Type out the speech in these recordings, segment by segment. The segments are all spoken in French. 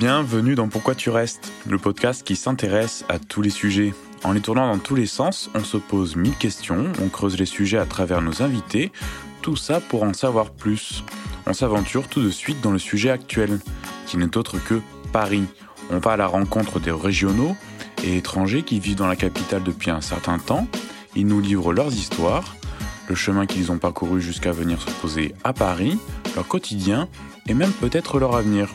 Bienvenue dans Pourquoi tu restes, le podcast qui s'intéresse à tous les sujets. En les tournant dans tous les sens, on se pose mille questions, on creuse les sujets à travers nos invités, tout ça pour en savoir plus. On s'aventure tout de suite dans le sujet actuel, qui n'est autre que Paris. On va à la rencontre des régionaux et étrangers qui vivent dans la capitale depuis un certain temps. Ils nous livrent leurs histoires, le chemin qu'ils ont parcouru jusqu'à venir se poser à Paris, leur quotidien et même peut-être leur avenir.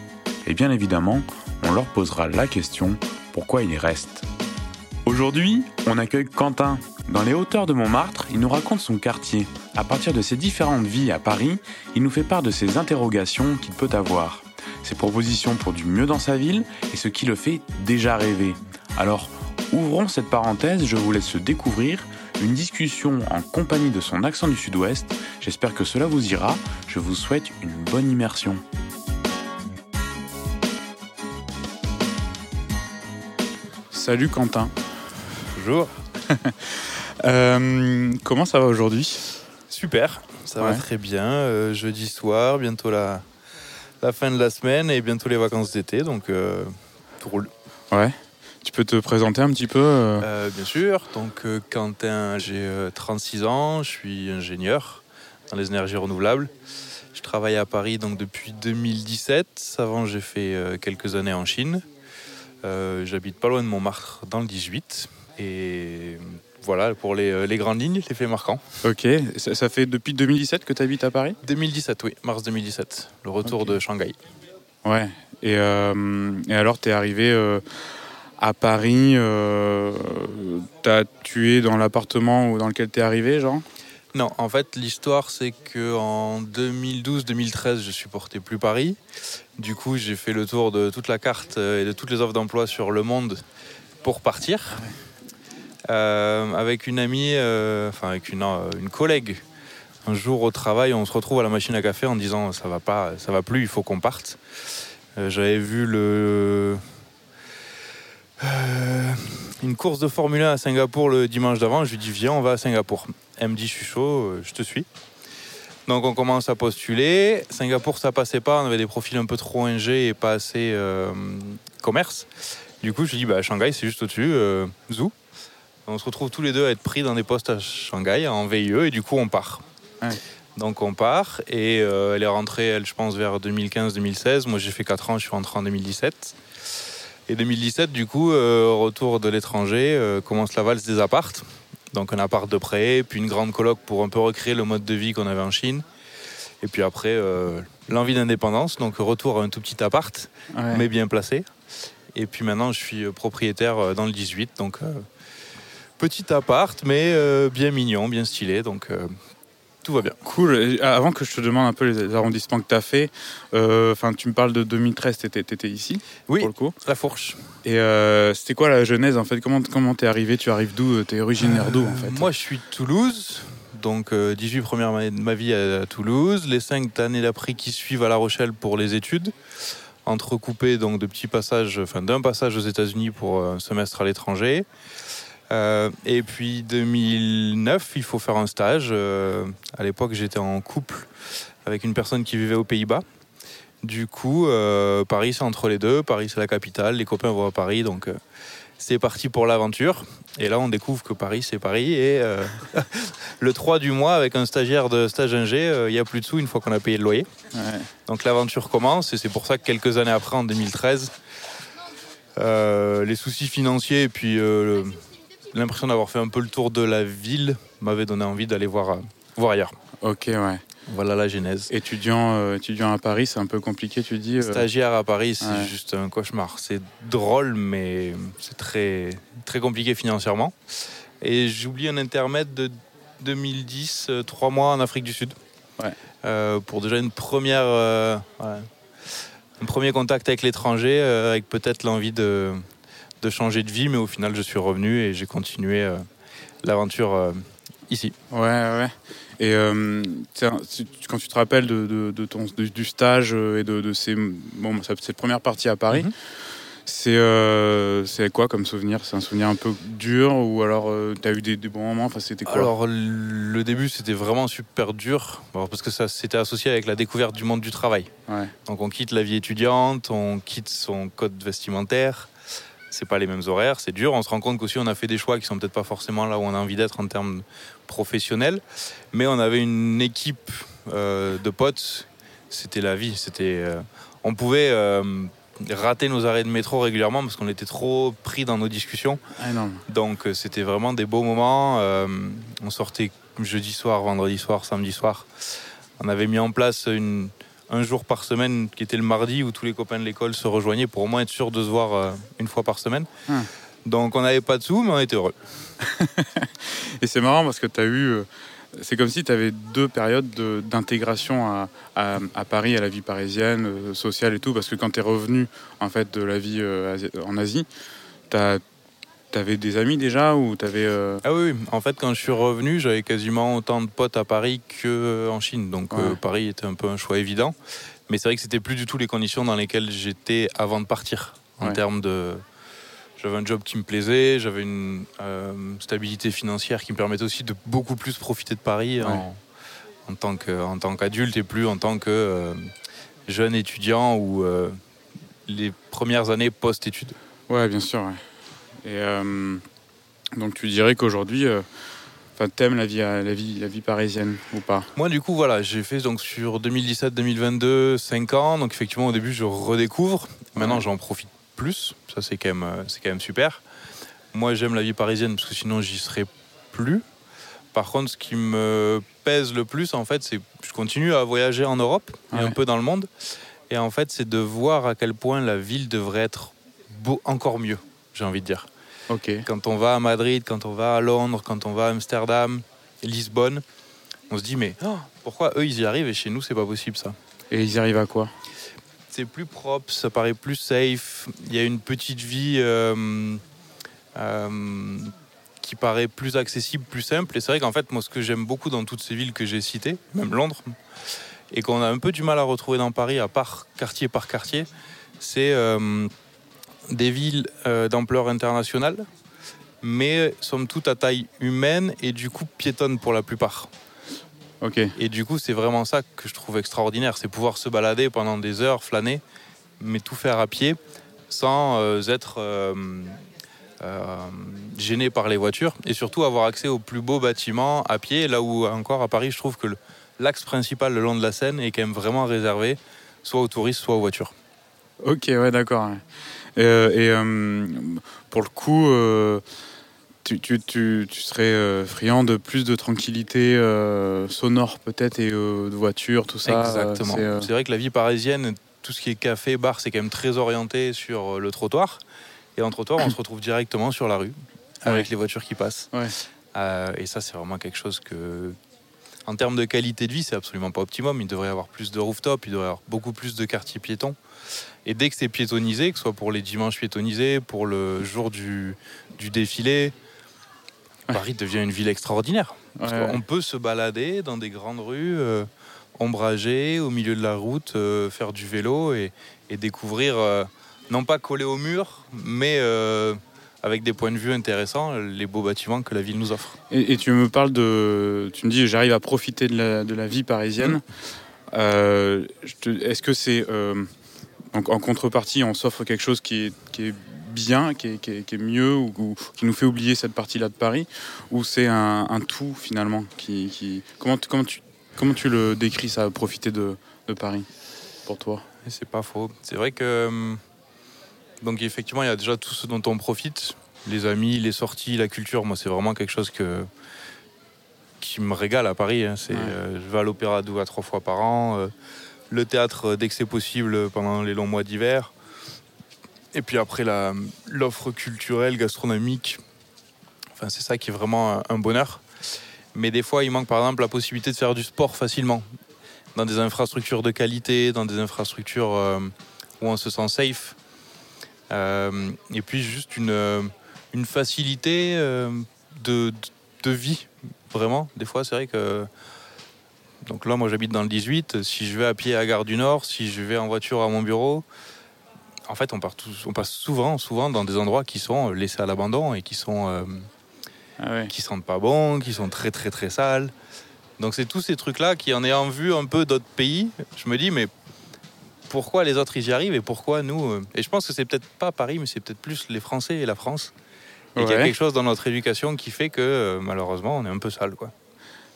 Et bien évidemment, on leur posera la question pourquoi ils restent. Aujourd'hui, on accueille Quentin. Dans les hauteurs de Montmartre, il nous raconte son quartier. À partir de ses différentes vies à Paris, il nous fait part de ses interrogations qu'il peut avoir, ses propositions pour du mieux dans sa ville et ce qui le fait déjà rêver. Alors, ouvrons cette parenthèse, je vous laisse découvrir une discussion en compagnie de son accent du sud-ouest. J'espère que cela vous ira. Je vous souhaite une bonne immersion. Salut Quentin. Bonjour. Euh, comment ça va aujourd'hui? Super, ça va très bien. Euh, jeudi soir, bientôt la, la fin de la semaine et bientôt les vacances d'été, donc euh, tout roule. Ouais. Tu peux te présenter un petit peu bien sûr, donc Quentin, j'ai euh, 36 ans, je suis ingénieur dans les énergies renouvelables. Je travaille à Paris donc depuis 2017. Avant, j'ai fait quelques années en Chine. Euh, J'habite pas loin de Montmartre, dans le 18. Et voilà pour les, euh, les grandes lignes, les faits marquants. Ok. Ça, ça fait depuis 2017 que tu habites à Paris? 2017, oui, mars 2017, le retour de Shanghai. Ouais. Et, euh, et alors, tu es arrivé euh, à Paris. Euh, t'as tué dans l'appartement dans lequel tu es arrivé, genre? Non, en fait, l'histoire, c'est que en 2012-2013, je supportais plus Paris. Du coup, j'ai fait le tour de toute la carte euh, et de toutes les offres d'emploi sur le monde pour partir. Euh, avec une amie, euh, enfin avec une, euh, une collègue. Un jour au travail, on se retrouve à la machine à café en disant ça va pas, ça va plus, il faut qu'on parte. J'avais vu le une course de Formule 1 à Singapour le dimanche d'avant. Je lui dis viens, on va à Singapour. Elle me dit je suis chaud, euh, je te suis. Donc on commence à postuler. Singapour ça passait pas, on avait des profils un peu trop ingés et pas assez euh, commerce. Du coup je lui dis bah Shanghai c'est juste au-dessus, euh, Zou. On se retrouve tous les deux à être pris dans des postes à Shanghai en VIE et du coup on part. Ouais. Donc on part et euh, elle est rentrée elle je pense vers 2015-2016. Moi j'ai fait 4 ans, je suis rentré en 2017. Et 2017, du coup, retour de l'étranger, commence la valse des appartes. Donc un appart de prêt, puis une grande coloc pour un peu recréer le mode de vie qu'on avait en Chine. Et puis après, euh, l'envie d'indépendance, donc retour à un tout petit appart, Ouais. mais bien placé. Et puis maintenant, je suis euh, propriétaire euh, dans le 18, donc euh, petit appart, mais euh, bien mignon, bien stylé, donc tout va bien. Cool. Et Avant que je te demande un peu les arrondissements que tu as fait, euh, tu me parles de 2013, tu étais, ici Oui, pour le coup. la fourche. Et euh, c'était quoi la genèse en fait? Comment comment t'es arrivé? Tu arrives d'où? T'es originaire d'où en fait? Moi, je suis de Toulouse. Donc, euh, 18 premières années de ma vie à, Toulouse. Les 5 années d'après qui suivent à La Rochelle pour les études. Entrecoupées donc, de petits passages, enfin d'un passage aux États-Unis pour un semestre à l'étranger. Euh, et puis 2009, il faut faire un stage. Euh, à l'époque, j'étais en couple avec une personne qui vivait aux Pays-Bas. Du coup, euh, Paris, c'est entre les deux. Paris, c'est la capitale. Les copains vont à Paris. Donc, euh, c'est parti pour l'aventure. Et là, on découvre que Paris, c'est Paris. Et le 3 du mois, avec un stagiaire de stage ingé, il n'y a plus de sous une fois qu'on a payé le loyer. Ouais. Donc l'aventure commence. Et c'est pour ça que quelques années après, en 2013, euh, les soucis financiers et puis le- l'impression d'avoir fait un peu le tour de la ville m'avaient donné envie d'aller voir, euh, voir ailleurs. Ok, ouais. Voilà la genèse. Étudiant, euh, étudiant à Paris, c'est un peu compliqué, tu dis. euh, Stagiaire à Paris, c'est Ouais. juste un cauchemar. C'est drôle, mais c'est très, très compliqué financièrement. Et j'oublie un intermède de 2010, euh, trois mois en Afrique du Sud. Ouais. Pour déjà une première, un premier contact avec l'étranger, avec peut-être l'envie de, de changer de vie, mais au final, je suis revenu et j'ai continué euh, l'aventure euh, ici. Ouais, ouais. Et euh, quand tu te rappelles de, de- de ton, du, du stage et de, ces, bon, cette première partie à Paris, Mhm. C'est c'est quoi comme souvenir? C'est un souvenir un peu dur ou alors tu as eu des, des bons moments? Enfin, C'était quoi? Alors, le début, c'était vraiment super dur parce que ça s'était associé avec la découverte du monde du travail. Ouais. Donc, on quitte la vie étudiante, on quitte son code vestimentaire. C'est pas les mêmes horaires, c'est dur. On se rend compte qu'aussi on a fait des choix qui sont peut-être pas forcément là où on a envie d'être en termes professionnels. Mais on avait une équipe euh, de potes. C'était la vie. C'était, euh, on pouvait euh, rater nos arrêts de métro régulièrement parce qu'on était trop pris dans nos discussions. Ah. Donc c'était vraiment des beaux moments. On sortait jeudi soir, vendredi soir, samedi soir. On avait mis en place une- un jour par semaine qui était le mardi où tous les copains de l'école se rejoignaient pour au moins être sûr de se voir euh, une fois par semaine. Hmm. Donc on n'avait pas de sous, mais on était heureux. Et c'est marrant parce que tu as eu. euh, C'est comme si tu avais deux périodes de- d'intégration à, à- à Paris, à la vie parisienne, euh, sociale et tout. Parce que quand tu es revenu en fait, de la vie euh, en Asie, tu avais des amis déjà ou tu avais. Ah oui, oui. en fait quand je suis revenu, j'avais quasiment autant de potes à Paris qu'en Chine. Donc euh. Paris était un peu un choix évident. Mais c'est vrai que c'était plus du tout les conditions dans lesquelles j'étais avant de partir. En Ouais. termes de. J'avais un job qui me plaisait, j'avais une euh, stabilité financière qui me permettait aussi de beaucoup plus profiter de Paris Ouais. en, en tant que- en tant qu'adulte et plus en tant que euh, jeune étudiant ou euh, les premières années post-études. Ouais, bien sûr. Et euh, donc tu dirais qu'aujourd'hui, euh, enfin, t'aimes la vie, à- la vie, la vie parisienne ou pas? Moi, du coup, voilà, j'ai fait donc sur 2017-2022 5 ans. Donc, effectivement, au début, je redécouvre. Maintenant, Ouais. j'en profite plus. Ça, c'est quand, même, euh, c'est quand même super. Moi, j'aime la vie parisienne parce que sinon, j'y serais plus. Par contre, ce qui me pèse le plus, en fait, c'est que je continue à voyager en Europe et Ouais. un peu dans le monde. Et en fait, c'est de voir à quel point la ville devrait être beau, encore mieux, j'ai envie de dire. Quand on va à Madrid, quand on va à Londres, quand on va à Amsterdam, Lisbonne, on se dit mais oh, pourquoi eux ils y arrivent et chez nous c'est pas possible ça? Et ils y arrivent à quoi? C'est plus propre, ça paraît plus safe. Il y a une petite vie euh, euh, qui paraît plus accessible, plus simple. Et c'est vrai qu'en fait moi ce que j'aime beaucoup dans toutes ces villes que j'ai citées, même Londres, et qu'on a un peu du mal à retrouver dans Paris, à part quartier par quartier, c'est euh, des villes euh, d'ampleur internationale, mais somme toute à taille humaine et du coup piétonne pour la plupart. Ok. Et du coup, c'est vraiment ça que je trouve extraordinaire, c'est pouvoir se balader pendant des heures, flâner, mais tout faire à pied, sans euh, être euh, gêné par les voitures, et surtout avoir accès aux plus beaux bâtiments à pied, là où encore à Paris, je trouve que l'axe principal le long de la Seine est quand même vraiment réservé, soit aux touristes, soit aux voitures. Ok, ouais, d'accord. ouais. Euh, et euh, pour le coup, euh, tu, tu, tu, tu serais friand de plus de tranquillité sonore peut-être et de voiture, tout ça. Exactement. c'est, vrai que la vie parisienne, tout ce qui est café, bar, c'est quand même très orienté sur le trottoir. Et en trottoir, on se retrouve directement sur la rue avec Ouais. les voitures qui passent. Ouais. Euh, et ça, c'est vraiment quelque chose que, en termes de qualité de vie, c'est absolument pas optimum. Il devrait y avoir plus de rooftop, il devrait y avoir beaucoup plus de quartiers piétons. Et dès que c'est piétonnisé, que ce soit pour les dimanches piétonnisés, pour le jour du, du défilé. Paris devient une ville extraordinaire. Parce ouais, qu'on peut se balader dans des grandes rues euh, ombragées, au milieu de la route, euh, faire du vélo et, et découvrir, euh, non pas collé au mur, mais euh, avec des points de vue intéressants, les beaux bâtiments que la ville nous offre. Et, et tu me parles de. Tu me dis, j'arrive à profiter de la, de la vie parisienne. Te- Est-ce que c'est. Donc en contrepartie, on s'offre quelque chose qui est, qui est bien, qui est, qui est- qui est mieux, ou, ou qui nous fait oublier cette partie-là de Paris Ou c'est un, un tout finalement qui, qui- Comment, tu- comment, tu, comment tu le décris ça, profiter de, de Paris pour toi? Et c'est pas faux. C'est vrai que. hum, Donc, effectivement, il y a déjà tout ce dont on profite les amis, les sorties, la culture. Moi, c'est vraiment quelque chose que qui me régale à Paris. hein. C'est, Ouais. euh, je vais à l'opéra deux à trois fois par an. euh, le théâtre, euh, dès que c'est possible, pendant les longs mois d'hiver. Et puis après, l'offre culturelle, gastronomique. Enfin, c'est ça qui est vraiment un- bonheur. Mais des fois, il manque par exemple la possibilité de faire du sport facilement dans des infrastructures de qualité, dans des infrastructures euh, où on se sent safe. Euh, et puis juste une, euh, facilité euh, de, de vie, vraiment. Des fois, c'est vrai que... Donc là, moi, j'habite dans le 18. Si je vais à pied à Gare du Nord, si je vais en voiture à mon bureau, en fait, on, part on passe souvent, souvent dans des endroits qui sont laissés à l'abandon et qui sont euh, Ah ouais. qui sentent pas bon, qui sont très très très sales. Donc c'est tous ces trucs-là qui, en ayant vu un peu d'autres pays, je me dis mais pourquoi les autres ils y arrivent et pourquoi nous euh, Et je pense que c'est peut-être pas Paris, mais c'est peut-être plus les Français et la France. Et qu'il y a Ouais. quelque chose dans notre éducation qui fait que euh, malheureusement on est un peu sale quoi.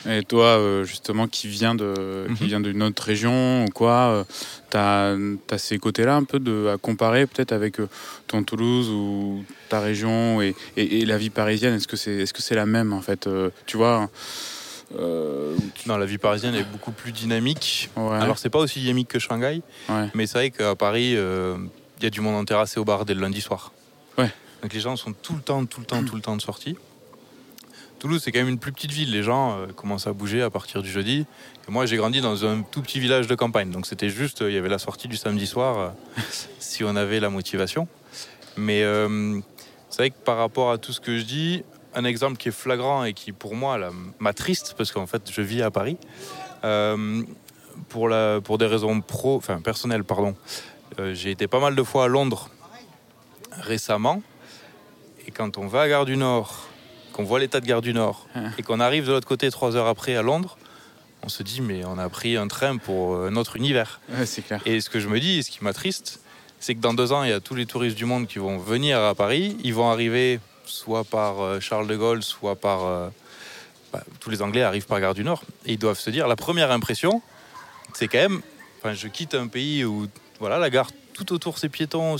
Et toi, euh, justement, qui vient de, qui Mhm. vient d'une autre région ou quoi, euh, t'as as ces côtés-là un peu de, à comparer peut-être avec euh, ton Toulouse ou ta région et, et- et la vie parisienne. Est-ce que c'est est-ce que c'est la même en fait Tu vois euh, Non, la vie parisienne est beaucoup plus dynamique. ouais, Alors c'est pas aussi dynamique que Shanghai, ouais. mais c'est vrai qu'à Paris, euh, il y a du monde en terrasse et au bar dès le lundi soir. Ouais. Donc les gens sont tout le temps, tout le temps, tout le temps de sortie. Toulouse, c'est quand même une plus petite ville. Les gens euh, commencent à bouger à partir du jeudi. Et moi, j'ai grandi dans un tout petit village de campagne. Donc c'était juste, euh, il y avait la sortie du samedi soir, euh, si on avait la motivation. Mais c'est vrai que par rapport à tout ce que je dis, un exemple qui est flagrant et qui, pour moi, m'attriste, parce qu'en fait, je vis à Paris, pour, la, pour des raisons pro, enfin, personnelles, pardon. J'ai été pas mal de fois à Londres récemment. Et quand on va à Gare du Nord, qu'on voit l'état de Gare du Nord, Ah. et qu'on arrive de l'autre côté trois heures après à Londres, on se dit, mais on a pris un train pour euh, notre univers. Ouais, clair. Et ce que je me dis, et ce qui m'attriste, c'est que dans deux ans, il y a tous les touristes du monde qui vont venir à Paris. Ils vont arriver soit par euh, Charles de Gaulle, soit par. euh, bah, tous les Anglais arrivent par Gare du Nord. Et ils doivent se dire, la première impression, c'est quand même. Enfin, je quitte un pays où, voilà, la gare, tout autour, c'est piéton.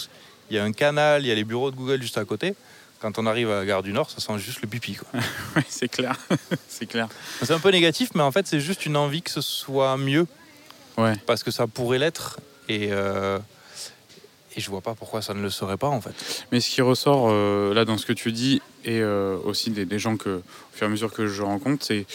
Il y a un canal, il y a les bureaux de Google juste à côté. Quand on arrive à Gare du Nord, ça sent juste le quoi. Ouais, c'est clair. c'est clair. C'est un peu négatif, mais en fait, c'est juste une envie que ce soit mieux. Ouais. Parce que ça pourrait l'être. Et, euh, et je vois pas pourquoi ça ne le serait pas, en fait. Mais ce qui ressort euh, là dans ce que tu dis et euh, aussi des, des gens que, au fur et à mesure que je rencontre, c'est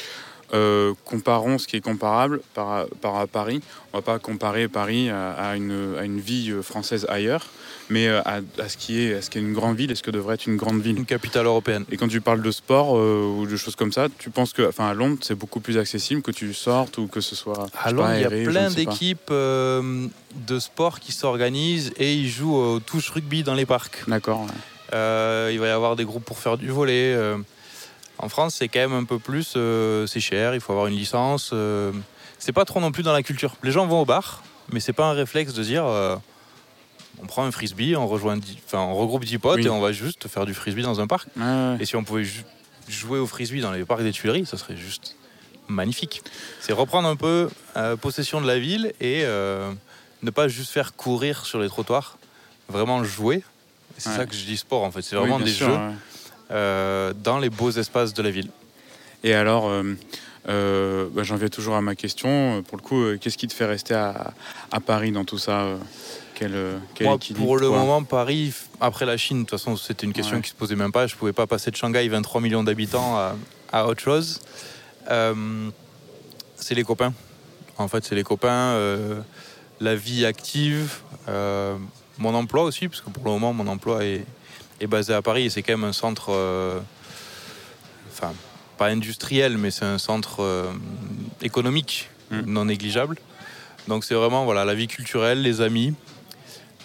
euh, comparons ce qui est comparable par, par à Paris. On va pas comparer Paris à, à une, à une vie euh, française ailleurs, mais euh, à, à ce qui est, à ce qui est une grande ville et ce que devrait être une grande ville. Une capitale européenne. Et quand tu parles de sport euh, ou de choses comme ça, tu penses que, enfin, à Londres, c'est beaucoup plus accessible que tu sortes ou que ce soit. À Londres, il y a aéré, plein ne d'équipes euh, de sport qui s'organisent et ils jouent au touche rugby dans les parcs. D'accord. ouais. Il va y avoir des groupes pour faire du volet. En France, c'est quand même un peu plus. euh, c'est cher, il faut avoir une licence. euh. c'est pas trop non plus dans la culture. Les gens vont au bar, mais c'est pas un réflexe de dire euh, on prend un frisbee, on, rejoint dix- enfin, on regroupe 10 potes Oui. et on va juste faire du frisbee dans un parc. Ouais. Et si on pouvait jouer au frisbee dans les parcs des Tuileries, ça serait juste magnifique. C'est reprendre un peu euh, possession de la ville et ne pas juste faire courir sur les trottoirs, vraiment jouer. C'est Ouais. ça que je dis sport en fait. C'est vraiment des sûr, jeux ouais. Euh, dans les beaux espaces de la ville. Et alors, euh, euh, bah, j'en viens toujours à ma question. Pour le coup, qu'est-ce qui te fait rester à, à Paris dans tout ça Quel, quel Moi, équilibre, pour le moment, Paris, après la Chine, de toute façon, c'était une question Ouais. qui se posait même pas. Je pouvais pas passer de Shanghai, 23 millions d'habitants, à, à autre chose. Euh, c'est les copains. En fait, c'est les copains, euh, la vie active, euh, mon emploi aussi, parce que pour le moment, mon emploi est, est basé à Paris et c'est quand même un centre, euh, enfin, pas industriel, mais c'est un centre euh, économique Mm. non négligeable. Donc c'est vraiment voilà la vie culturelle, les amis.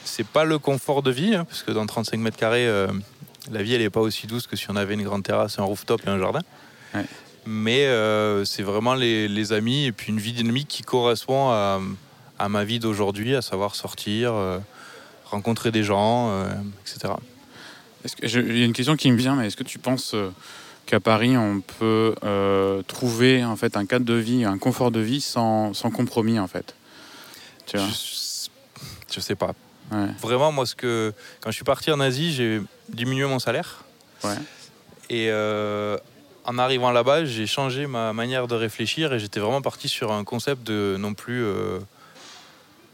C'est pas le confort de vie, hein, parce que dans 35 mètres carrés, euh, la vie elle est pas aussi douce que si on avait une grande terrasse, un rooftop et un jardin. Ouais. Mais c'est vraiment les, les amis et puis une vie dynamique qui correspond à, à ma vie d'aujourd'hui, à savoir sortir, rencontrer des gens, etc. Il y a une question qui me vient, mais est-ce que tu penses euh, qu'à Paris, on peut euh, trouver en fait un cadre de vie, un confort de vie sans, sans compromis en fait? Tu vois? Je, je sais pas. Ouais. Vraiment, moi, ce que quand je suis parti en Asie, j'ai diminué mon salaire. Ouais. Et euh, en arrivant là-bas, j'ai changé ma manière de réfléchir et j'étais vraiment parti sur un concept de non plus euh,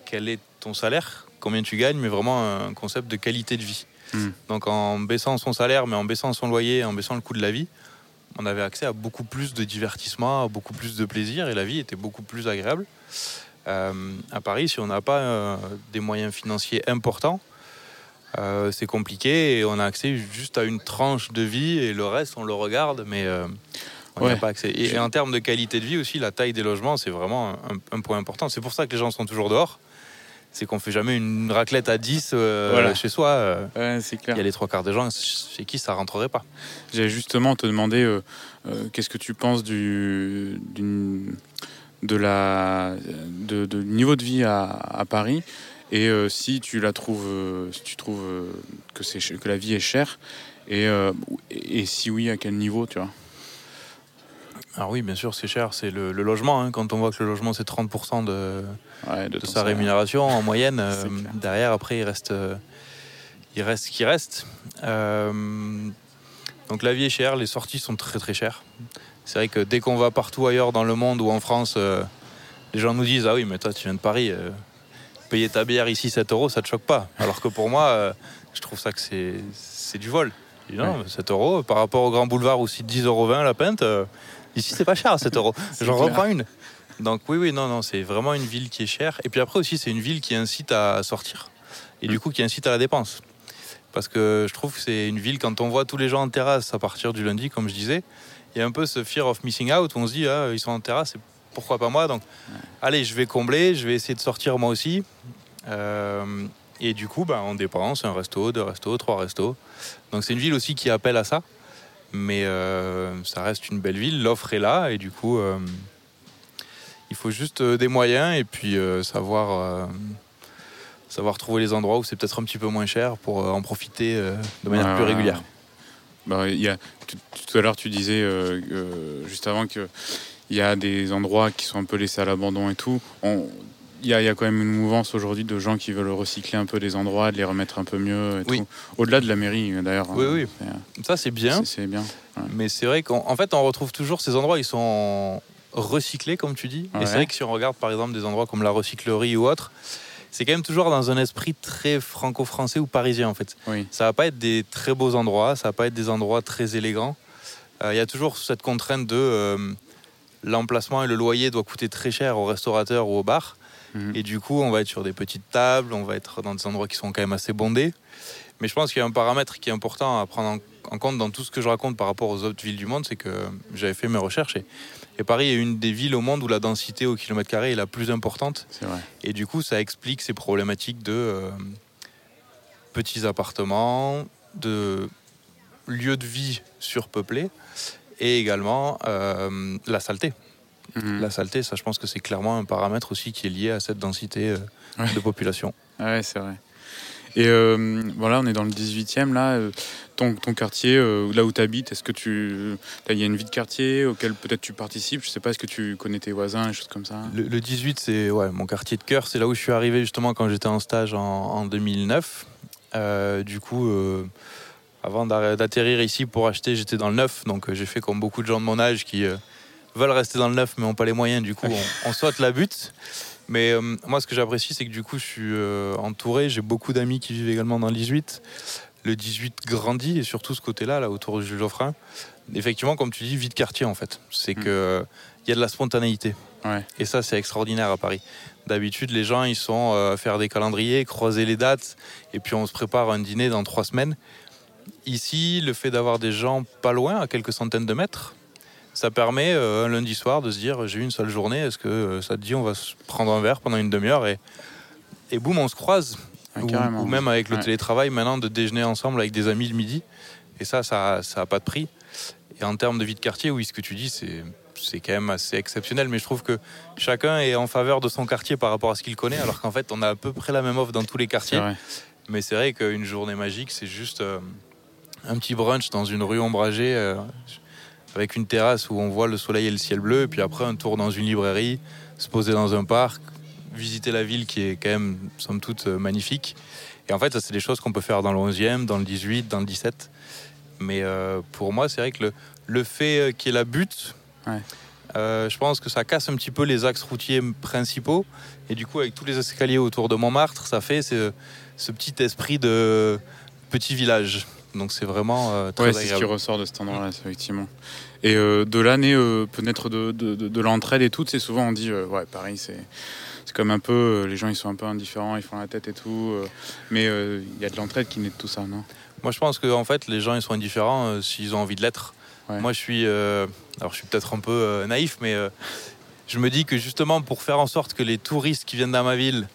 quel est ton salaire, combien tu gagnes, mais vraiment un concept de qualité de vie. Mm. Donc en baissant son salaire, mais en baissant son loyer, en baissant le coût de la vie, on avait accès à beaucoup plus de divertissement, à beaucoup plus de plaisir et la vie était beaucoup plus agréable. Euh, à Paris, si on n'a pas euh, des moyens financiers importants, euh, c'est compliqué et on a accès juste à une tranche de vie et le reste on le regarde, mais on n'y a Ouais. pas accès. Et, et en termes de qualité de vie aussi, la taille des logements c'est vraiment un, un point important. C'est pour ça que les gens sont toujours dehors. C'est qu'on fait jamais une raclette à 10 euh, Voilà. chez soi. euh, Ouais, c'est Il y a les trois quarts des gens chez qui ça rentrerait pas. J'allais justement te demander euh, qu'est-ce que tu penses du, d'une- de la, de, de niveau de vie à, à Paris et si tu la trouves, si tu trouves que, c'est, ch- que la vie est chère et, et, et si oui, à quel niveau, tu vois? Alors oui, bien sûr, c'est cher, c'est le, le logement. hein. Quand on voit que le logement c'est 30% de, Ouais, de ton sa rémunération en moyenne, euh, derrière après il reste, euh, il reste ce qui reste. Euh, donc la vie est chère, les sorties sont très très chères. C'est vrai que dès qu'on va partout ailleurs dans le monde ou en France, les gens nous disent ah oui mais toi tu viens de Paris, payer ta bière ici 7 euros ça te choque pas. Alors que pour moi, je trouve ça que c'est c'est du vol. Non, 7 euros par rapport au Grand Boulevard où c'est 10,20 euros la pinte, ici c'est pas cher à 7 euros. J'en reprends une. Donc oui, oui, non, non, c'est vraiment une ville qui est chère. Et puis après aussi, c'est une ville qui incite à sortir. Et du coup, qui incite à la dépense. Parce que je trouve que c'est une ville, quand on voit tous les gens en terrasse à partir du lundi, comme je disais, il y a un peu ce fear of missing out où on se dit, ah, ils sont en terrasse, pourquoi pas moi? Donc, allez, je vais combler, je vais essayer de sortir moi aussi. Euh, et du coup, bah, on dépense un resto, deux restos, trois restos. Donc c'est une ville aussi qui appelle à ça. Mais euh, ça reste une belle ville, l'offre est là, et du coup, euh, il faut juste euh, des moyens et puis savoir, savoir trouver les endroits où c'est peut-être un petit peu moins cher pour en profiter de manière Ouais, plus régulière. Bah, il y a, tout, tout à l'heure, tu disais, euh, euh, juste avant, qu'il y a des endroits qui sont un peu laissés à l'abandon et tout. On- Il y, a, il y a quand même une mouvance aujourd'hui de gens qui veulent recycler un peu des endroits, de les remettre un peu mieux. Oui. Au-delà de la mairie, d'ailleurs. Oui, oui. C'est- Ça, c'est bien. C'est bien. Mais c'est vrai qu'en en fait, on retrouve toujours ces endroits, ils sont recyclés, comme tu dis. Ouais. Et c'est vrai que si on regarde par exemple des endroits comme la recyclerie ou autre, c'est quand même toujours dans un esprit très franco-français ou parisien en fait. Oui. Ça va pas être des très beaux endroits, ça va pas être des endroits très élégants. Euh, Il y a toujours cette contrainte de euh, l'emplacement et le loyer doit coûter très cher au restaurateur ou au bar. Et du coup, on va être sur des petites tables, on va être dans des endroits qui sont quand même assez bondés. Mais je pense qu'il y a un paramètre qui est important à prendre en, compte dans tout ce que je raconte par rapport aux autres villes du monde, c'est que j'avais fait mes recherches et, et Paris est une des villes au monde où la densité au kilomètre carré est la plus importante. Vrai. Et du coup, ça explique ces problématiques de euh, petits appartements, de lieux de vie surpeuplés et également euh, la saleté. Mhm. La saleté, ça, je pense que c'est clairement un paramètre aussi qui est lié à cette densité euh, Ouais. de population. Ouais, c'est vrai. Et euh, voilà, on est dans le 18e là. euh, Ton, ton quartier, euh, là où tu habites, est-ce que tu. Il y a une vie de quartier auquel peut-être tu participes? Je sais pas, est-ce que tu connais tes voisins, des choses comme ça? Le, le 18, c'est ouais, mon quartier de cœur. C'est là où je suis arrivé justement quand j'étais en stage en, en 2009. Euh, du coup, avant d'atterrir ici pour acheter, j'étais dans le neuf. Donc j'ai fait comme beaucoup de gens de mon âge qui veulent rester dans le neuf mais n'ont pas les moyens. Du coup, on, on saute la butte. Mais euh, moi, ce que j'apprécie, c'est que du coup, je suis euh, entouré. J'ai beaucoup d'amis qui vivent également dans le 18. Le 18 grandit et surtout ce côté-là, là, autour du Jules Geoffrin. Effectivement, comme tu dis, vie de quartier en fait. C'est Mm. que il y a de la spontanéité. Ouais. Et ça, c'est extraordinaire à Paris. D'habitude, les gens, ils sont euh, à faire des calendriers, croiser les dates, et puis on se prépare un dîner dans trois semaines. Ici, le fait d'avoir des gens pas loin, à quelques centaines de mètres, ça permet euh, un lundi soir de se dire j'ai eu une seule journée, est-ce que euh, ça te dit on va se prendre un verre pendant une demi-heure et, et boum, on se croise. Ou, même avec le Ouais. télétravail maintenant de déjeuner ensemble avec des amis le midi. Et ça, ça n'a pas de prix. Et en termes de vie de quartier, oui, ce que tu dis, c'est c'est quand même assez exceptionnel. Mais je trouve que chacun est en faveur de son quartier par rapport à ce qu'il connaît, alors qu'en fait, on a à peu près la même offre dans tous les quartiers. Mais c'est vrai qu'une journée magique, c'est juste euh, un petit brunch dans une rue ombragée euh, avec une terrasse où on voit le soleil et le ciel bleu, et puis après un tour dans une librairie, se poser dans un parc, visiter la ville qui est quand même, somme toute, euh, magnifique. Et en fait, ça, c'est des choses qu'on peut faire dans le 11e, dans le 18, dans le 17. Mais euh, pour moi, c'est vrai que le, le fait euh, qu'il y ait la butte, Ouais. euh, je pense que ça casse un petit peu les axes routiers principaux. Et du coup, avec tous les escaliers autour de Montmartre, ça fait ce, ce petit esprit de petit village. Donc c'est vraiment euh, très Ouais, c'est ce qui ressort de cet endroit-là, effectivement. Et euh, de l'année, euh, peut-être de, de, de, de l'entraide et tout, c'est souvent on dit, euh, ouais, pareil, c'est. Comme un peu, euh, les gens ils sont un peu indifférents, ils font la tête et tout. mais il y a de l'entraide qui naît de tout ça, non? Moi, je pense que en fait, les gens ils sont indifférents s'ils ont envie de l'être. Ouais. Moi, je suis, alors je suis peut-être un peu naïf, mais je me dis que justement pour faire en sorte que les touristes qui viennent dans ma ville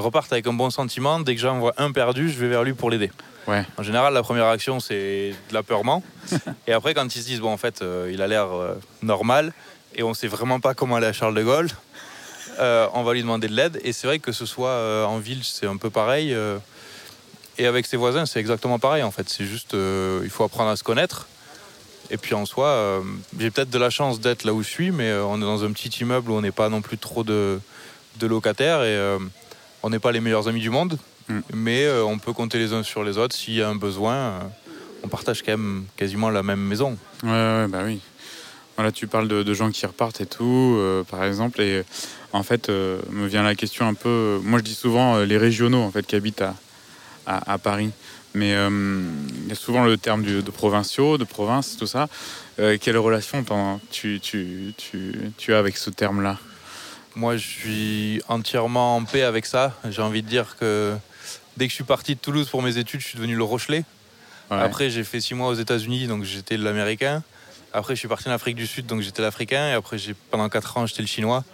repartent avec un bon sentiment. Dès que j'en vois un perdu, je vais vers lui pour l'aider. Ouais. En général, la première action, c'est de l'apeurement. et après, quand ils se disent, bon, en fait, euh, il a l'air euh, normal et on sait vraiment pas comment aller à Charles de Gaulle, euh, on va lui demander de l'aide. Et c'est vrai que ce soit en ville, c'est un peu pareil. et avec ses voisins, c'est exactement pareil, en fait. C'est juste, il faut apprendre à se connaître. Et puis en soi, j'ai peut-être de la chance d'être là où je suis, mais on est dans un petit immeuble où on n'est pas non plus trop de, de locataires et on n'est pas les meilleurs amis du monde. Mm. Mais euh, on peut compter les uns sur les autres. S'il y a un besoin, euh, on partage quand même quasiment la même maison. Ouais, ouais, bah oui. Voilà, tu parles de, de gens qui repartent et tout, euh, par exemple, et en fait, me vient la question un peu. Moi, je dis souvent les régionaux en fait qui habitent à, à, à Paris, mais il y a souvent le terme du- de provinciaux, de province, tout ça. Quelle relation t'en- tu, tu, tu, tu as avec ce terme-là? Moi, je suis entièrement en paix avec ça. J'ai envie de dire que dès que je suis parti de Toulouse pour mes études, je suis devenu le Rochelet. Ouais. Après, j'ai fait six mois aux États-Unis, donc j'étais l'Américain. Après, je suis parti en Afrique du Sud, donc j'étais l'Africain. Et après, pendant quatre ans, j'étais le Chinois.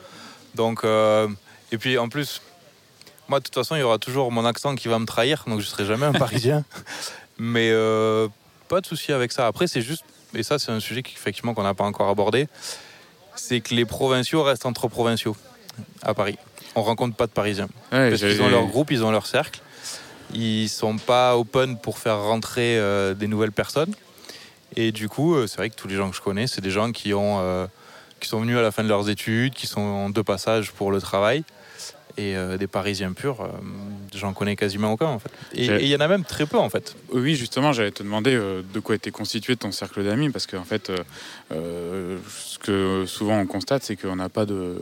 Donc, euh, et puis en plus, moi, de toute façon, il y aura toujours mon accent qui va me trahir, donc je serai jamais un Parisien. Mais euh, pas de souci avec ça. Après, c'est juste, et ça, c'est un sujet qu'effectivement qu'on n'a pas encore abordé, c'est que les provinciaux restent entre provinciaux à Paris. On rencontre pas de Parisiens. Ouais, Parce qu'ils ont leur groupe, ils ont leur cercle. Ils sont pas open pour faire rentrer euh, des nouvelles personnes. Et du coup, euh, c'est vrai que tous les gens que je connais, c'est des gens qui, ont, euh, qui sont venus à la fin de leurs études, qui sont de passage pour le travail. Et euh, des Parisiens purs, euh, j'en connais quasiment aucun en fait. Et il y en a même très peu en fait. Oui, justement, j'allais te demander euh, de quoi était constitué ton cercle d'amis, parce qu'en fait, euh, euh, ce que souvent on constate, c'est qu'on n'a pas de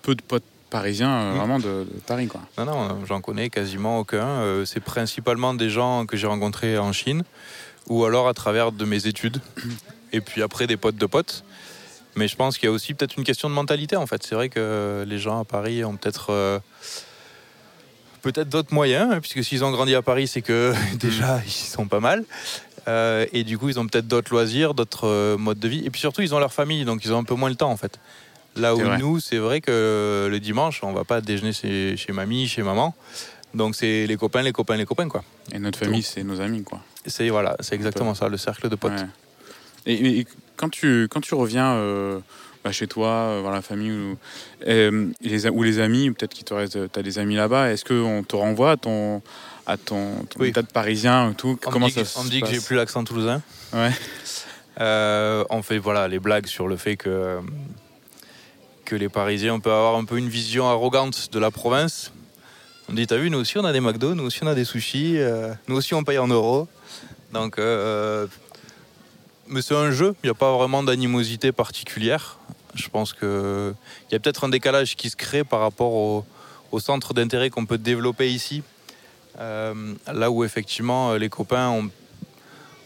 peu de potes parisiens Mm. vraiment de, de Paris, quoi. Non, non, j'en connais quasiment aucun. C'est principalement des gens que j'ai rencontrés en Chine ou alors à travers de mes études. Et puis après, des potes de potes. Mais je pense qu'il y a aussi peut-être une question de mentalité en fait. C'est vrai que les gens à Paris ont peut-être euh, peut-être d'autres moyens, hein, puisque s'ils ont grandi à Paris, c'est que déjà ils sont pas mal. Euh, et du coup, ils ont peut-être d'autres loisirs, d'autres euh, modes de vie. Et puis surtout, ils ont leur famille, donc ils ont un peu moins le temps en fait. Là où vrai. nous, c'est vrai que le dimanche, on va pas déjeuner chez, chez mamie, chez maman. Donc c'est les copains, les copains, les copains quoi. Et notre famille, c'est nos amis, quoi. C'est voilà, c'est exactement ça, le cercle de potes. Ouais. Et, et quand tu quand tu reviens euh, bah, chez toi, euh, voir la famille ou euh, les ou les amis, peut-être qu'il te reste, t'as des amis là-bas. Est-ce qu'on te renvoie à ton à ton, ton Oui. état de parisien et tout? On Comment me dit, ça que- on me dit que j'ai plus l'accent toulousain. Ouais. Euh, on fait voilà les blagues sur le fait que que les Parisiens on peut avoir un peu une vision arrogante de la province. On dit t'as vu nous aussi on a des McDo, nous aussi on a des sushis, euh, nous aussi on paye en euros. Donc euh, mais c'est un jeu, il n'y a pas vraiment d'animosité particulière. Je pense que il y a peut-être un décalage qui se crée par rapport au, au centre d'intérêt qu'on peut développer ici. Euh, là où effectivement les copains ont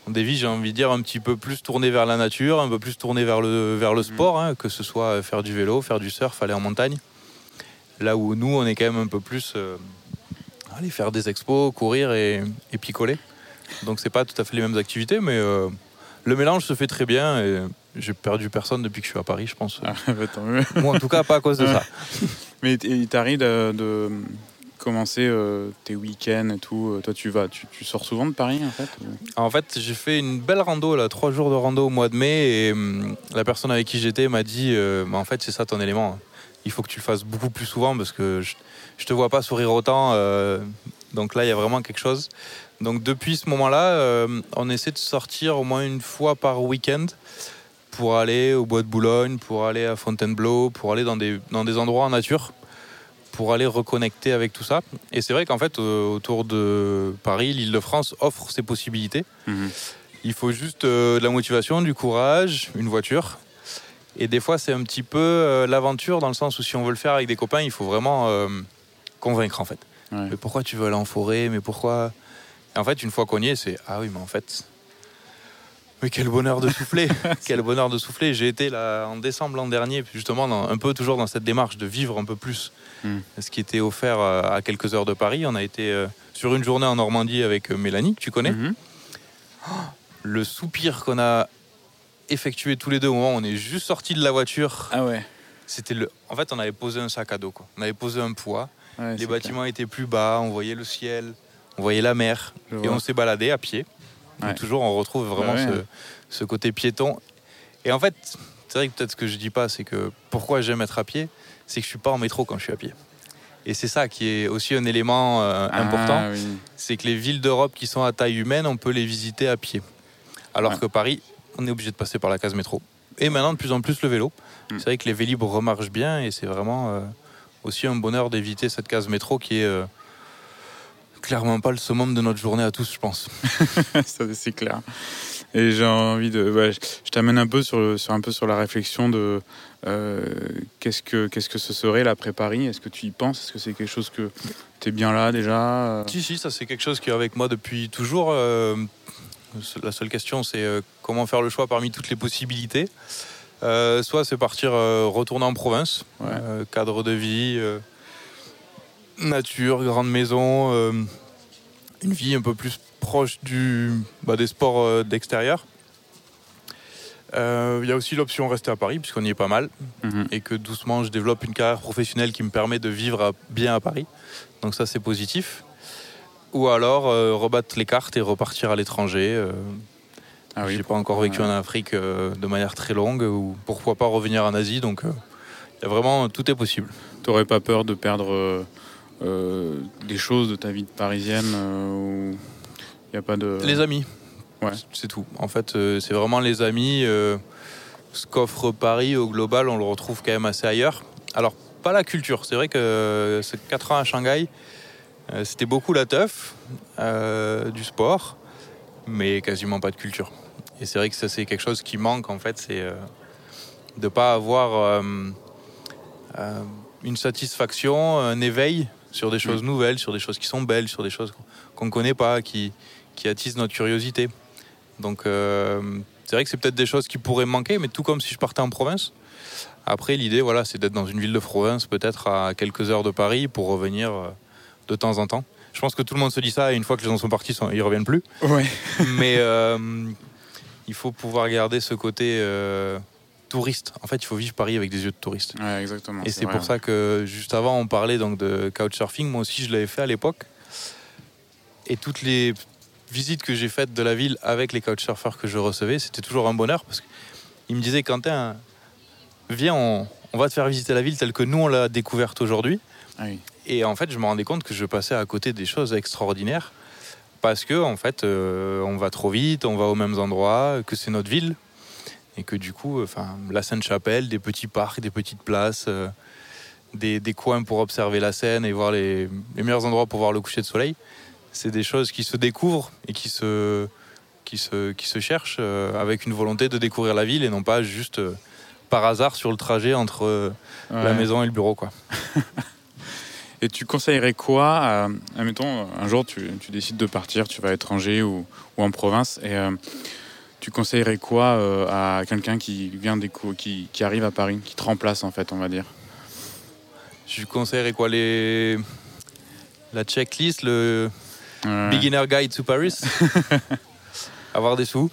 on dévie, j'ai envie de dire, un petit peu plus tourné vers la nature, un peu plus tourné vers le, vers le sport, hein, que ce soit faire du vélo, faire du surf, aller en montagne. Là où nous, on est quand même un peu plus euh, aller faire des expos, courir et, et picoler. Donc c'est pas tout à fait les mêmes activités, mais euh, le mélange se fait très bien et j'ai perdu personne depuis que je suis à Paris, je pense. Ah, bah, tant mieux. Moi, en tout cas, pas à cause de ça. Mais il t'arrive de, de commencer euh, tes week-ends et tout. euh, Toi, tu vas, tu, tu sors souvent de Paris en fait En fait, j'ai fait une belle rando, là, trois jours de rando au mois de mai, et hum, la personne avec qui j'étais m'a dit euh, Bah, En fait, c'est ça ton élément. Il faut que tu le fasses beaucoup plus souvent parce que je, je te vois pas sourire autant. euh, donc là, il y a vraiment quelque chose. Donc depuis ce moment-là, euh, on essaie de sortir au moins une fois par week-end pour aller au bois de Boulogne, pour aller à Fontainebleau, pour aller dans des, dans des endroits en nature, pour aller reconnecter avec tout ça. Et c'est vrai qu'en fait, euh, autour de Paris, l'Île-de-France offre ces possibilités. Mhm. Il faut juste euh, de la motivation, du courage, une voiture. Et des fois, c'est un petit peu l'aventure dans le sens où si on veut le faire avec des copains, il faut vraiment convaincre en fait. Ouais. Mais pourquoi tu veux aller en forêt? Mais pourquoi Et En fait, une fois qu'on y est, c'est ah oui, mais en fait, mais quel bonheur de souffler Quel bonheur de souffler J'ai été là en décembre l'an dernier, justement, dans- un peu toujours dans cette démarche de vivre un peu plus Mm. ce qui était offert euh, à quelques heures de Paris. On a été euh, sur une journée en Normandie avec euh, Mélanie, que tu connais Mhm. le soupir qu'on a effectué tous les deux au moment où on est juste sorti de la voiture, Ah ouais. c'était le. En fait, on avait posé un sac à dos, quoi. On avait posé un poids. Ouais, les bâtiments étaient plus bas, on voyait le ciel, on voyait la mer, et on s'est baladé à pied. Ouais. toujours, on retrouve vraiment Bah ouais. ce, ce côté piéton. Et en fait, c'est vrai que peut-être ce que je dis pas, c'est que pourquoi j'aime être à pied, c'est que je suis pas en métro quand je suis à pied. Et c'est ça qui est aussi un élément euh, Ah, important, oui. c'est que les villes d'Europe qui sont à taille humaine, on peut les visiter à pied. Alors Ouais. que Paris, on est obligé de passer par la case métro. Et maintenant, de plus en plus, le vélo. Mm. C'est vrai que les vélib remarchent bien et c'est vraiment euh, aussi un bonheur d'éviter cette case métro qui est euh, clairement pas le summum de notre journée à tous, je pense. Ça, c'est clair. Et j'ai envie de. je t'amène un peu sur, le- sur un peu sur la réflexion de euh, qu'est-ce que qu'est-ce que ce serait l'après-Paris Est-ce que tu y penses? Est-ce que c'est quelque chose que tu es bien là déjà? Si, si, ça c'est quelque chose qui est avec moi depuis toujours. Euh, la seule question, c'est euh, comment faire le choix parmi toutes les possibilités. Euh, soit c'est partir euh, retourner en province, Ouais. euh, cadre de vie, euh, nature, grande maison, euh, une vie un peu plus proche du, bah, des sports euh, d'extérieur. Euh, Il y a aussi l'option rester à Paris, puisqu'on y est pas mal Mhm. et que doucement je développe une carrière professionnelle qui me permet de vivre à- bien à Paris. Donc ça c'est positif. Ou alors rebattre les cartes et repartir à l'étranger. Ah oui, J'ai pas encore vécu en Afrique de manière très longue ou pourquoi pas revenir en Asie. Donc il y a vraiment tout est possible. T'aurais pas peur de perdre des choses de ta vie parisienne euh, ou il y a pas de Les amis. Ouais. C'est tout. En fait, euh, c'est vraiment les amis. euh, ce qu'offre Paris au global, on le retrouve quand même assez ailleurs. Alors, pas la culture. C'est vrai que euh, ces 4 ans à Shanghai, euh, c'était beaucoup la teuf, euh, du sport, mais quasiment pas de culture. Et c'est vrai que ça, c'est quelque chose qui manque, en fait, c'est euh, de pas avoir euh, euh, une satisfaction, un éveil sur des choses nouvelles, sur des choses qui sont belles, sur des choses qu'on ne connaît pas, qui, qui attisent notre curiosité. Donc euh, c'est vrai que c'est peut-être des choses qui pourraient me manquer, mais tout comme si je partais en province. Après, l'idée, voilà, c'est d'être dans une ville de province, peut-être à quelques heures de Paris, pour revenir euh, de temps en temps. Je pense que tout le monde se dit ça, et une fois que les gens sont partis, ils reviennent plus. Ouais. Mais euh, il faut pouvoir garder ce côté euh, touriste. En fait, il faut vivre Paris avec des yeux de touriste. Ouais, exactement. Et c'est pour ça que juste avant, on parlait donc de couchsurfing. Moi aussi, je l'avais fait à l'époque. Et toutes les visites que j'ai faites de la ville avec les couchsurfers que je recevais, c'était toujours un bonheur parce qu'ils me disaient Quentin, viens, on, on va te faire visiter la ville telle que nous on l'a découverte aujourd'hui. Ah oui. Et en fait, je me rendais compte que je passais à côté des choses extraordinaires parce que en fait, euh, on va trop vite, on va aux mêmes endroits, que c'est notre ville et que du coup, enfin, la Sainte-Chapelle, des petits parcs, des petites places, euh, des, des coins pour observer la Seine et voir les, les meilleurs endroits pour voir le coucher de soleil, c'est des choses qui se découvrent et qui se qui se, qui se cherchent euh, avec une volonté de découvrir la ville et non pas juste euh, par hasard sur le trajet entre la maison et le bureau quoi. Et tu conseillerais quoi à, admettons, un jour tu, tu décides de partir, tu vas à l'étranger ou, ou en province, et tu conseillerais quoi euh, à quelqu'un qui vient qui, qui arrive à Paris, qui te remplace en fait, on va dire? Je conseillerais quoi les la checklist, le Ouais. beginner guide to Paris, avoir des sous,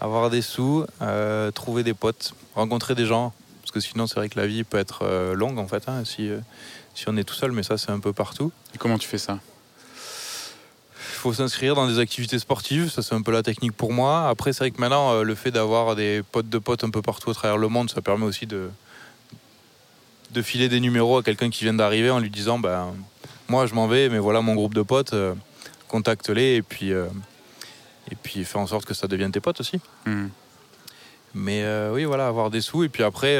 avoir des sous, euh, trouver des potes, rencontrer des gens, parce que sinon c'est vrai que la vie peut être euh, longue en fait, hein, si si on est tout seul, mais ça c'est un peu partout. Et comment tu fais ça? Faut s'inscrire dans des activités sportives, ça c'est un peu la technique pour moi. Après, c'est vrai que maintenant, euh, le fait d'avoir des potes de potes un peu partout à travers le monde, ça permet aussi de, de filer des numéros à quelqu'un qui vient d'arriver en lui disant ben, Moi je m'en vais, mais voilà mon groupe de potes, euh, contacte-les et puis, euh, et puis fais en sorte que ça devienne tes potes aussi. Hmm. Mais euh, oui, voilà, avoir des sous et puis après,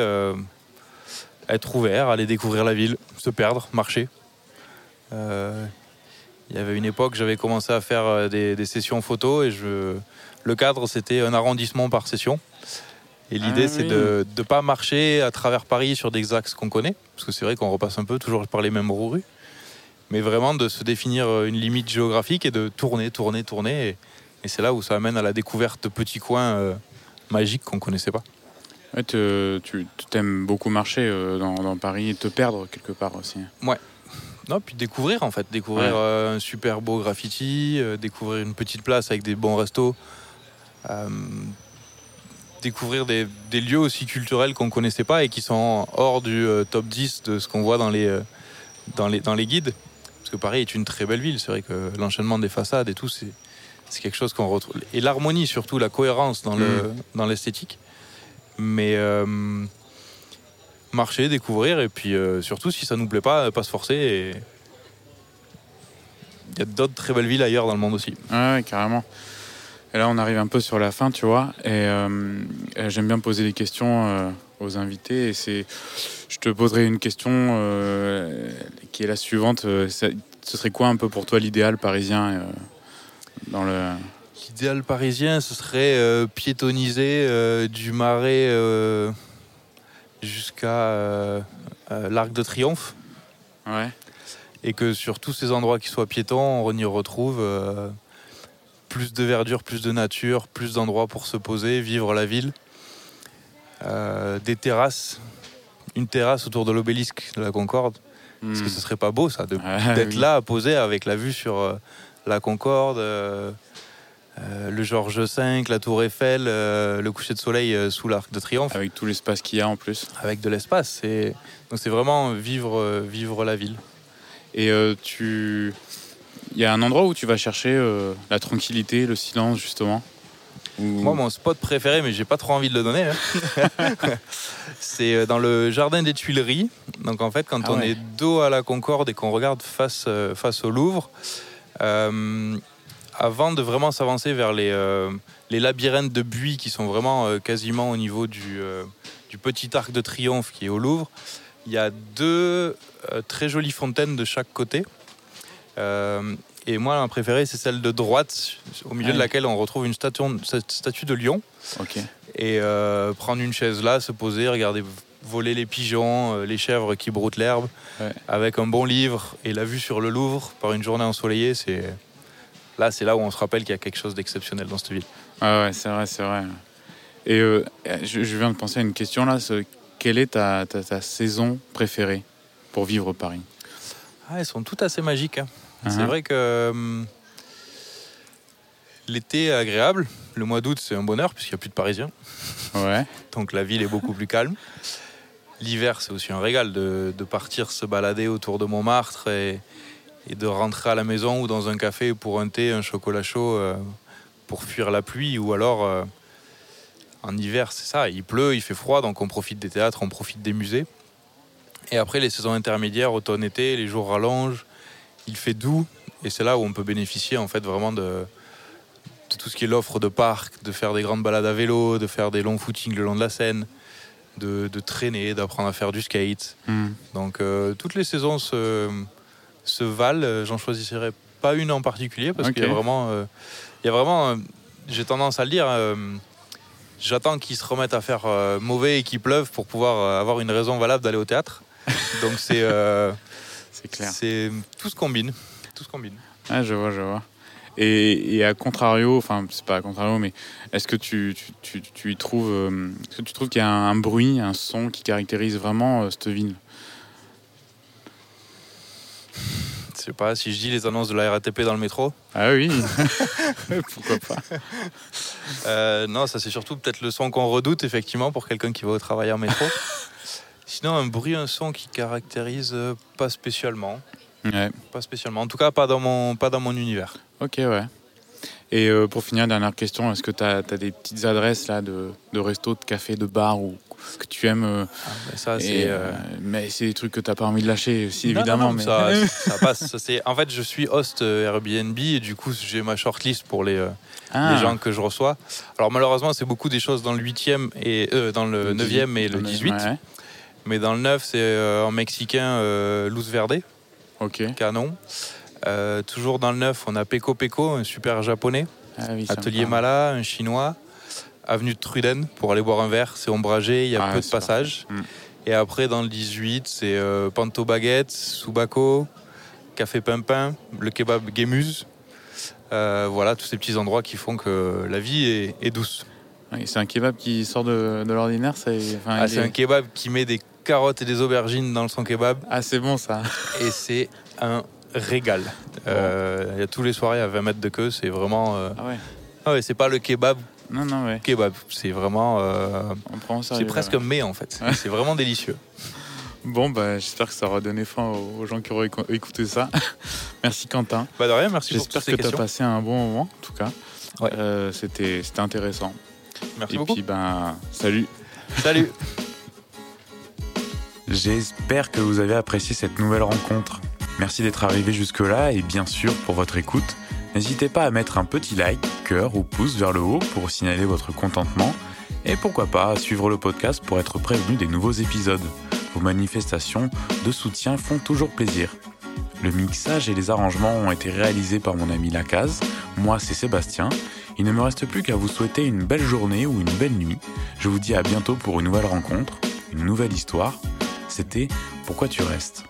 être ouvert, aller découvrir la ville, se perdre, marcher. Il y avait une époque, j'avais commencé à faire euh, des, des sessions photos et je, le cadre, c'était un arrondissement par session. Et l'idée, Ah c'est oui. de ne pas marcher à travers Paris sur des axes qu'on connaît, parce que c'est vrai qu'on repasse un peu toujours par les mêmes rues, mais vraiment de se définir euh, une limite géographique et de tourner, tourner, tourner. Et, et c'est là où ça amène à la découverte de petits coins euh, magiques qu'on connaissait pas. Ouais, te- tu t'aimes beaucoup marcher euh, dans, dans Paris et te perdre quelque part aussi. Non, puis découvrir en fait, découvrir Ouais. euh, un super beau graffiti, euh, découvrir une petite place avec des bons restos, euh, découvrir des, des lieux aussi culturels qu'on connaissait pas et qui sont hors du top 10 de ce qu'on voit dans les, dans, les, dans les guides. Parce que Paris est une très belle ville. C'est vrai que l'enchaînement des façades et tout, c'est c'est quelque chose qu'on retrouve. Et l'harmonie, surtout, la cohérence dans le- dans l'esthétique. Mais euh, marcher, découvrir, et puis euh, surtout, si ça nous plaît pas, pas se forcer. Et... Il y a d'autres très belles villes ailleurs dans le monde aussi. Ouais, ouais, carrément. Et là, on arrive un peu sur la fin, tu vois. Et euh, euh, j'aime bien poser des questions euh, aux invités. Et c'est, je te poserai une question euh, qui est la suivante. Euh, Ce serait quoi un peu pour toi l'idéal parisien euh, dans le L'idéal parisien, ce serait euh, piétoniser euh, du Marais euh, jusqu'à euh, euh, l'Arc de Triomphe. Ouais. et que sur tous ces endroits qui soient piétons, on y retrouve euh, plus de verdure, plus de nature, plus d'endroits pour se poser, vivre la ville. Euh, des terrasses, une terrasse autour de l'obélisque de la Concorde. Parce que ce serait pas beau ça, de- Ah, d'être oui. là à poser avec la vue sur euh, la Concorde, euh, euh, le Georges V, la Tour Eiffel, euh, le coucher de soleil euh, sous l'Arc de Triomphe, Avec tout l'espace qu'il y a en plus. avec de l'espace. C'est- Donc c'est vraiment vivre, vivre la ville. Et tu. Il y a un endroit où tu vas chercher la tranquillité, le silence, justement? Ou- Moi, mon spot préféré, mais j'ai pas trop envie de le donner, hein. c'est dans le jardin des Tuileries. Donc, en fait, quand Ah on ouais. est dos à la Concorde et qu'on regarde face, face au Louvre, avant de vraiment s'avancer vers les, euh, les labyrinthes de buis qui sont vraiment euh, quasiment au niveau du, euh, du petit arc de triomphe qui est au Louvre, il y a deux très jolies fontaines de chaque côté. Et moi, ma préférée, c'est celle de droite, au milieu Ah de laquelle on retrouve une statue, cette statue de lion. Et prendre une chaise là, se poser, regarder voler les pigeons, les chèvres qui broutent l'herbe, Ouais. avec un bon livre et la vue sur le Louvre par une journée ensoleillée, c'est là, c'est là où on se rappelle qu'il y a quelque chose d'exceptionnel dans cette ville. Ah ouais, c'est vrai, c'est vrai. Et euh, je, je viens de penser à une question là. Quelle est ta, ta, ta saison préférée pour vivre Paris? Ah, elles sont toutes assez magiques. hein. C'est Uh-huh. vrai que hum, l'été est agréable. Le mois d'août, c'est un bonheur puisqu'il n'y a plus de Parisiens. Ouais. Donc la ville est beaucoup plus calme. L'hiver, c'est aussi un régal de, de partir se balader autour de Montmartre et, et de rentrer à la maison ou dans un café pour un thé, un chocolat chaud, euh, pour fuir la pluie. Ou alors, euh, en hiver, c'est ça, il pleut, il fait froid, donc on profite des théâtres, on profite des musées. Et après, les saisons intermédiaires, automne-été, les jours rallongent, il fait doux, et c'est là où on peut bénéficier en fait vraiment de, de tout ce qui est l'offre de parc, de faire des grandes balades à vélo, de faire des longs footings le long de la Seine, de, de traîner, d'apprendre à faire du skate. Hmm. Donc euh, toutes les saisons se, se valent. Euh, J'en choisirais pas une en particulier parce qu'il y a vraiment, euh, il y a vraiment, euh, j'ai tendance à le dire. J'attends qu'ils se remettent à faire mauvais et qu'il pleuve pour pouvoir avoir une raison valable d'aller au théâtre. Donc c'est, C'est clair. c'est tout se combine, tout se combine. Ah, je vois, je vois. Et, et à contrario, enfin, c'est pas à contrario, mais est-ce que tu, tu, tu, tu y trouves, euh, est-ce que tu trouves qu'il y a un, un bruit, un son qui caractérise vraiment euh, cette ville? Je sais pas si je dis les annonces de la RATP dans le métro. Ah oui, pourquoi pas Euh, non, ça c'est surtout peut-être le son qu'on redoute effectivement pour quelqu'un qui va au travail en métro. Sinon, un bruit, un son qui caractérise euh, pas spécialement, Ouais, pas spécialement. En tout cas, pas dans mon, pas dans mon univers. ok, ouais. Et euh, pour finir, dernière question, est-ce que tu as, des petites adresses là de, de resto, de café, de bar ou que tu aimes euh, Ah, mais ça, et, euh, Mais c'est des trucs que t'as pas envie de lâcher aussi, non, non, évidemment. non, mais... ça, ça passe. Ça, c'est- en fait, je suis host Airbnb et du coup, j'ai ma shortlist pour les, Ah, les gens que je reçois. Alors, malheureusement, c'est beaucoup des choses dans le 8e et dans le 9e et le 18. Ouais, Mais dans le 9, c'est en mexicain Luz Verde. ok. canon. Euh, toujours dans le neuf, on a Peko Peko, un super japonais. Ah oui, Atelier. Mala, un chinois. Avenue de Truden pour aller boire un verre, c'est ombragé, il y a Ah, peu de passages. Mm. Et après, dans le 18, c'est euh, Panto Baguette, Subako, Café Pimpin, le kebab Gemuse. Euh, voilà, tous ces petits endroits qui font que la vie est, est douce. Oui, c'est un kebab qui sort de, de l'ordinaire. c'est- enfin, Ah, est- un kebab qui met des carottes et des aubergines dans son kebab Ah, c'est bon ça. et c'est un régal. Euh, Il y a tous les soirées à 20 mètres de queue, c'est vraiment. euh, Ah ouais. Ah ouais, c'est pas le kebab Non, non, ouais. kebab. C'est vraiment. euh, On prend ça. c'est presque mais en fait. C'est vraiment délicieux. Bon, bah, j'espère que ça aura donné fin aux gens qui auront écou- écouté ça. Merci Quentin. Bah de rien, merci J'espère que tu as passé un bon moment, en tout cas. Ouais. Euh, C'était c'était intéressant. Merci Et beaucoup. puis, ben, salut. Salut. J'espère que vous avez apprécié cette nouvelle rencontre. Merci d'être arrivé jusque-là et bien sûr pour votre écoute. N'hésitez pas à mettre un petit like, cœur ou pouce vers le haut pour signaler votre contentement. Et pourquoi pas suivre le podcast pour être prévenu des nouveaux épisodes. Vos manifestations de soutien font toujours plaisir. Le mixage et les arrangements ont été réalisés par mon ami Lacaze. Moi, c'est Sébastien. Il ne me reste plus qu'à vous souhaiter une belle journée ou une belle nuit. Je vous dis à bientôt pour une nouvelle rencontre, une nouvelle histoire. C'était Pourquoi tu restes?